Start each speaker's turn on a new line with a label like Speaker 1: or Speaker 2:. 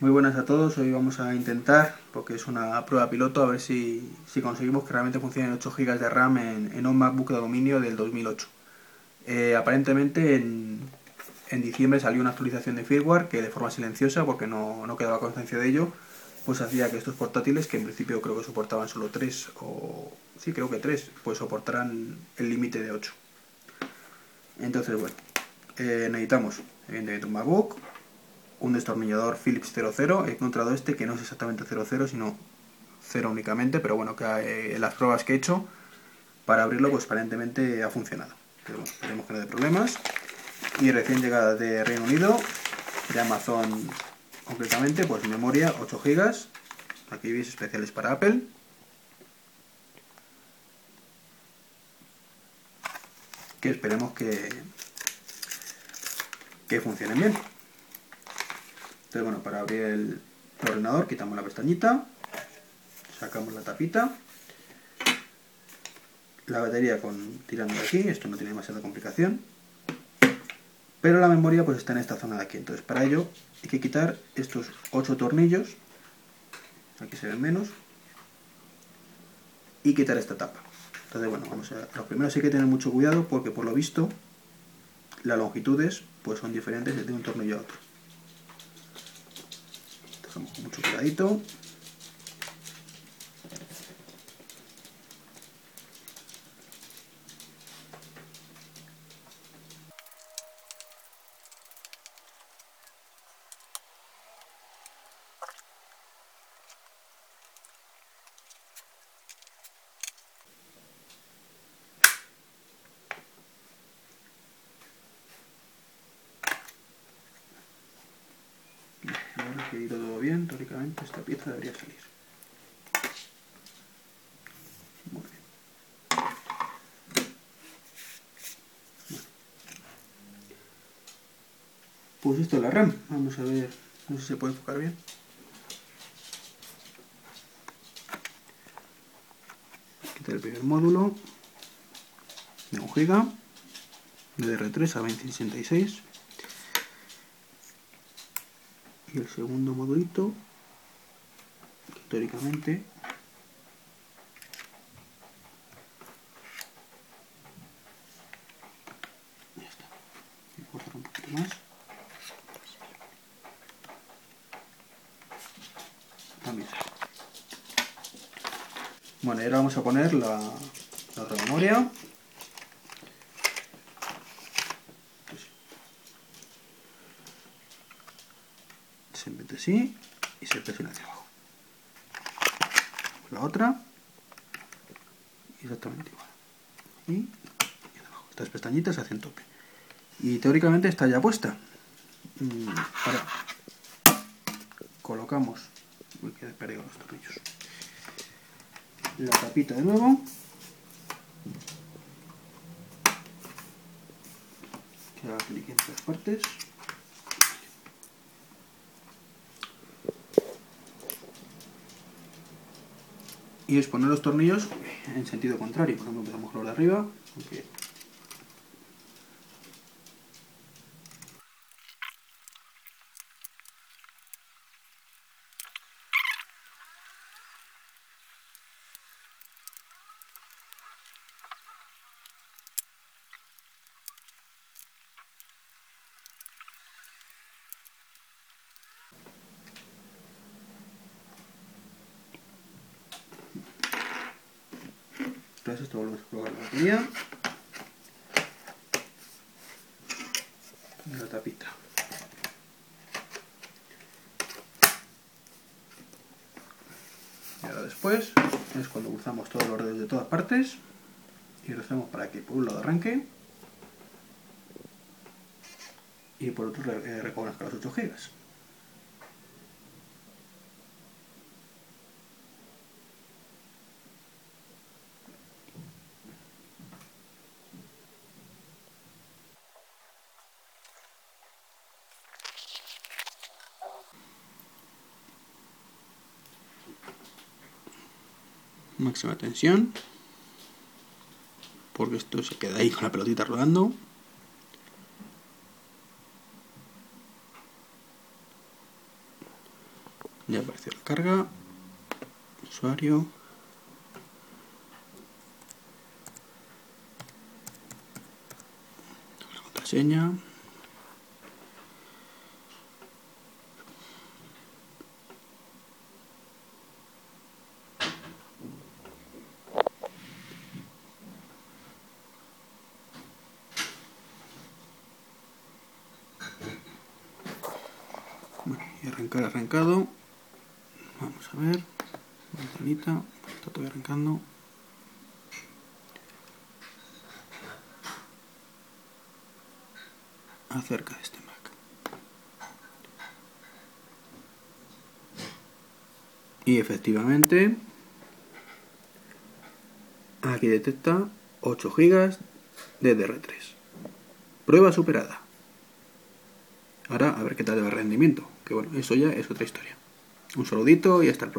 Speaker 1: Muy buenas a todos, hoy vamos a intentar, porque es una prueba piloto, a ver si, conseguimos que realmente funcionen 8 GB de RAM en, un MacBook de aluminio del 2008. Eh, aparentemente en, diciembre salió una actualización de firmware que de forma silenciosa, porque no, no quedaba constancia de ello, pues hacía que estos portátiles, que en principio creo que soportaban solo 3, o sí, creo que 3, pues soportaran el límite de 8. Entonces, bueno, eh, necesitamos evidentemente un MacBook, un destornillador Philips 00. He encontrado este que no es exactamente 00, sino 0 únicamente, pero bueno, que en eh, las pruebas que he hecho para abrirlo, pues aparentemente ha funcionado. Pero bueno, esperemos que no dé problemas. Y recién llegada de Reino Unido, de Amazon concretamente, pues memoria 8 GB. Aquí veis especiales para Apple. Que esperemos que, que funcionen bien. Bueno, para abrir el ordenador quitamos la pestañita, sacamos la tapita, la batería con tirando de aquí, esto no tiene demasiada complicación, pero la memoria pues está en esta zona de aquí, entonces para ello hay que quitar estos 8 tornillos, aquí se ven menos, y quitar esta tapa. Entonces bueno, vamos a, los primeros hay que tener mucho cuidado porque por lo visto las longitudes pues son diferentes de un tornillo a otro mucho cuidadito. Todo bien, teóricamente esta pieza debería salir. Muy bien. Pues esto es la RAM, vamos a ver, no sé si se puede enfocar bien. Quitar el primer módulo de 1 GB, DDR3 a 2066 y el segundo modulito que teóricamente ya está. Voy a cortar un poquito más. También bueno y ahora vamos a poner la, la otra memoria se mete y se presiona hacia abajo. La otra, exactamente igual. Y, Estas pestañitas se hacen tope. Y teóricamente está ya puesta. Mm, ahora colocamos. La tapita de nuevo. Que haga clic en tres partes. Y es poner los tornillos en sentido contrario. Por ejemplo, empezamos con de arriba, esto volvemos a colocar la batería. La tapita. Y ahora después es cuando cruzamos todos los dedos de todas partes y lo hacemos para que por un lado arranque y por otro eh, reconozca los 8 gigas. Máxima tensión porque esto se queda ahí con la pelotita rodando Ya apareció la carga. Usuario. La contraseña. Bueno, y arrancar arrancado. Vamos a ver. Ventanita. Está todavía arrancando. Acerca de este Mac. Y efectivamente, aquí detecta 8 GB de DR3. Prueba superada. Ahora a ver qué tal de rendimiento. Que bueno, eso ya es otra historia. Un saludito y hasta el próximo.